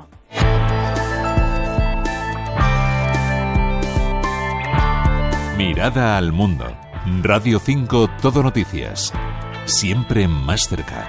5. Mirada al mundo. Radio 5 Todo Noticias. Siempre más cerca.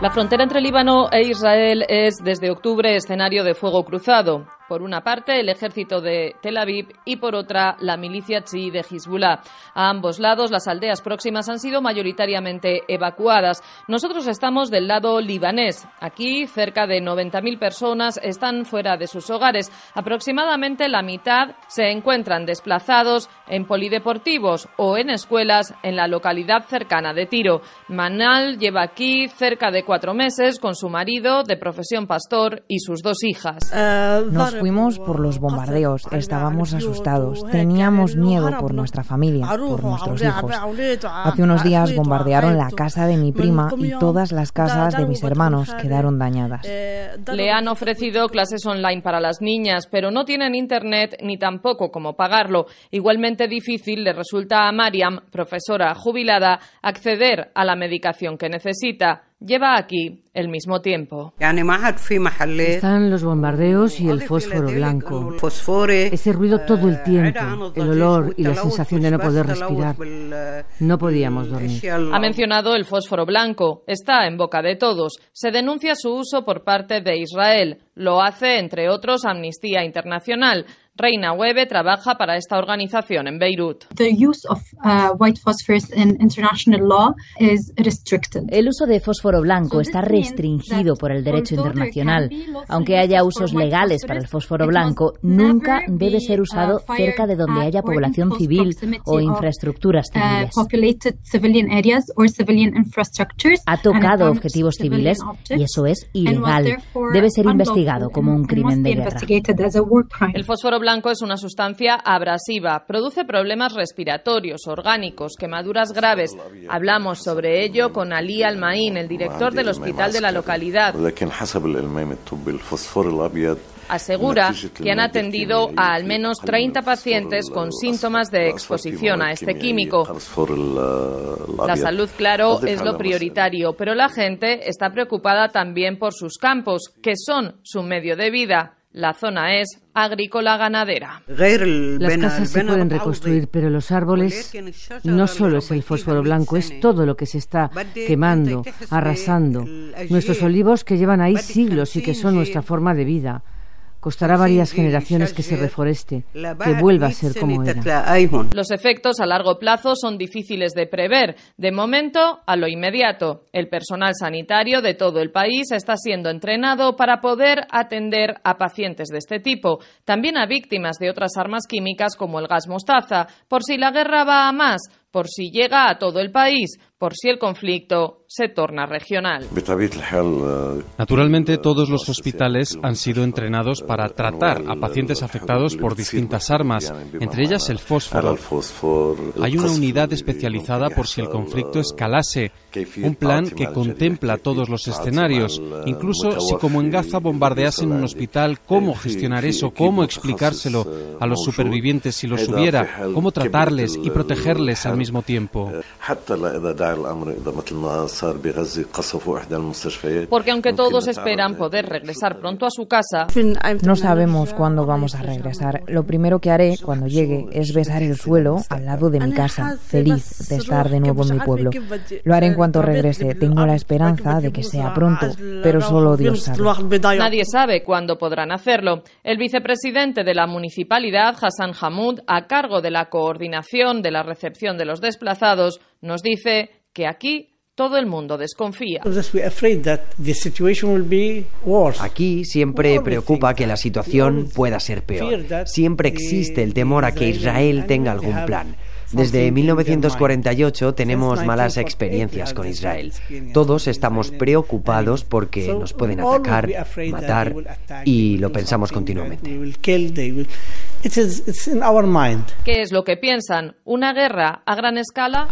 La frontera entre Líbano e Israel es desde octubre escenario de fuego cruzado. Por una parte, el ejército de Tel Aviv y por otra, la milicia chií de Hezbollah. A ambos lados, las aldeas próximas han sido mayoritariamente evacuadas. Nosotros estamos del lado libanés. Aquí, cerca de 90.000 personas están fuera de sus hogares. Aproximadamente la mitad se encuentran desplazados en polideportivos o en escuelas en la localidad cercana de Tiro. Manal lleva aquí cerca de cuatro meses con su marido, de profesión pastor, y sus dos hijas. Nos fuimos por los bombardeos, estábamos asustados, teníamos miedo por nuestra familia, por nuestros hijos. Hace unos días bombardearon la casa de mi prima y todas las casas de mis hermanos quedaron dañadas. Le han ofrecido clases online para las niñas, pero no tienen internet ni tampoco cómo pagarlo. Igualmente difícil le resulta a Mariam, profesora jubilada, acceder a la medicación que necesita lleva aquí el mismo tiempo. Están los bombardeos y el fósforo blanco. Ese ruido todo el tiempo, el olor y la sensación de no poder respirar. No podíamos dormir. Ha mencionado el fósforo blanco. Está en boca de todos. Se denuncia su uso por parte de Israel. Lo hace, entre otros, Amnistía Internacional. Reina Webe trabaja para esta organización en Beirut. El uso de fósforo blanco está restringido por el derecho internacional. Aunque haya usos legales para el fósforo blanco, nunca debe ser usado cerca de donde haya población civil o infraestructuras civiles. Ha tocado objetivos civiles y eso es ilegal. Debe ser investigado como un crimen de guerra. El fósforo blanco es una sustancia abrasiva, produce problemas respiratorios, orgánicos, quemaduras graves. Hablamos sobre ello con Ali Almaín, el director del hospital de la localidad. Asegura que han atendido a al menos 30 pacientes con síntomas de exposición a este químico. La salud, claro, es lo prioritario, pero la gente está preocupada también por sus campos, que son su medio de vida. La zona es agrícola ganadera. Las casas se pueden reconstruir, pero los árboles no solo es el fósforo blanco, es todo lo que se está quemando, arrasando. Nuestros olivos que llevan ahí siglos y que son nuestra forma de vida. Costará varias generaciones que se reforeste, que vuelva a ser como era. Los efectos a largo plazo son difíciles de prever. De momento, a lo inmediato, el personal sanitario de todo el país está siendo entrenado para poder atender a pacientes de este tipo, también a víctimas de otras armas químicas como el gas mostaza, por si la guerra va a más, por si llega a todo el país, por si el conflicto se torna regional. Naturalmente, todos los hospitales han sido entrenados para tratar a pacientes afectados por distintas armas, entre ellas el fósforo. Hay una unidad especializada por si el conflicto escalase, un plan que contempla todos los escenarios, incluso si como en Gaza bombardeasen un hospital, cómo gestionar eso, cómo explicárselo a los supervivientes si los hubiera, cómo tratarles y protegerles al mismo tiempo. Porque aunque todos esperan poder regresar pronto a su casa, no sabemos cuándo vamos a regresar. Lo primero que haré cuando llegue es besar el suelo al lado de mi casa, feliz de estar de nuevo en mi pueblo. Lo haré en cuanto regrese. Tengo la esperanza de que sea pronto, pero solo Dios sabe. Nadie sabe cuándo podrán hacerlo. El vicepresidente de la municipalidad, Hassan Hamoud, a cargo de la coordinación de la recepción de los desplazados, nos dice que aquí todo el mundo desconfía. Aquí siempre preocupa que la situación pueda ser peor. Siempre existe el temor a que Israel tenga algún plan. Desde 1948 tenemos malas experiencias con Israel. Todos estamos preocupados porque nos pueden atacar, matar y lo pensamos continuamente. ¿Qué es lo que piensan? ¿Una guerra a gran escala?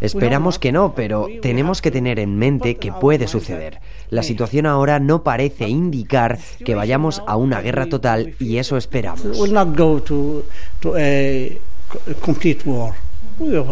Esperamos que no, pero tenemos que tener en mente que puede suceder. La situación ahora no parece indicar que vayamos a una guerra total y eso esperamos.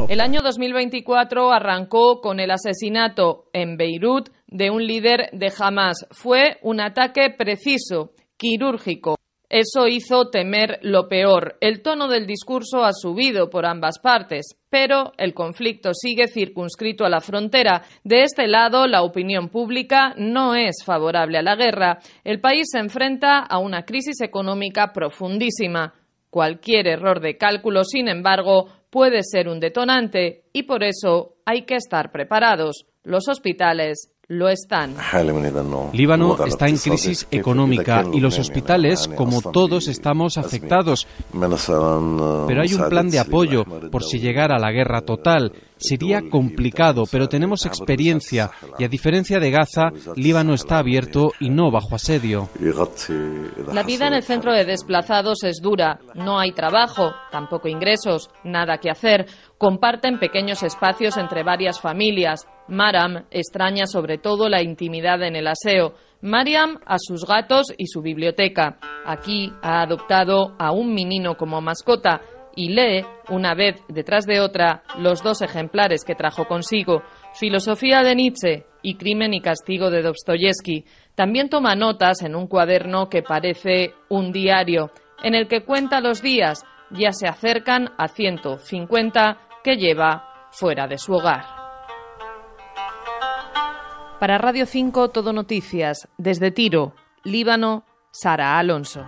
El año 2024 arrancó con el asesinato en Beirut de un líder de Hamas. Fue un ataque preciso, quirúrgico. Eso hizo temer lo peor. El tono del discurso ha subido por ambas partes, pero el conflicto sigue circunscrito a la frontera. De este lado, la opinión pública no es favorable a la guerra. El país se enfrenta a una crisis económica profundísima. Cualquier error de cálculo, sin embargo, puede ser un detonante y por eso hay que estar preparados. Los hospitales lo están. Líbano está en crisis económica y los hospitales, como todos, estamos afectados. Pero hay un plan de apoyo por si llegara la guerra total. Sería complicado, pero tenemos experiencia y a diferencia de Gaza, Líbano está abierto y no bajo asedio. La vida en el centro de desplazados es dura. No hay trabajo, tampoco ingresos, nada que hacer. Comparten pequeños espacios entre varias familias. Maram extraña sobre todo la intimidad en el aseo. Mariam a sus gatos y su biblioteca. Aquí ha adoptado a un menino como mascota y lee, una vez detrás de otra, los dos ejemplares que trajo consigo, Filosofía de Nietzsche y Crimen y Castigo de Dostoyevsky. También toma notas en un cuaderno que parece un diario, en el que cuenta los días, ya se acercan a 150 que lleva fuera de su hogar. Para Radio 5 Todo Noticias, desde Tiro, Líbano, Sara Alonso.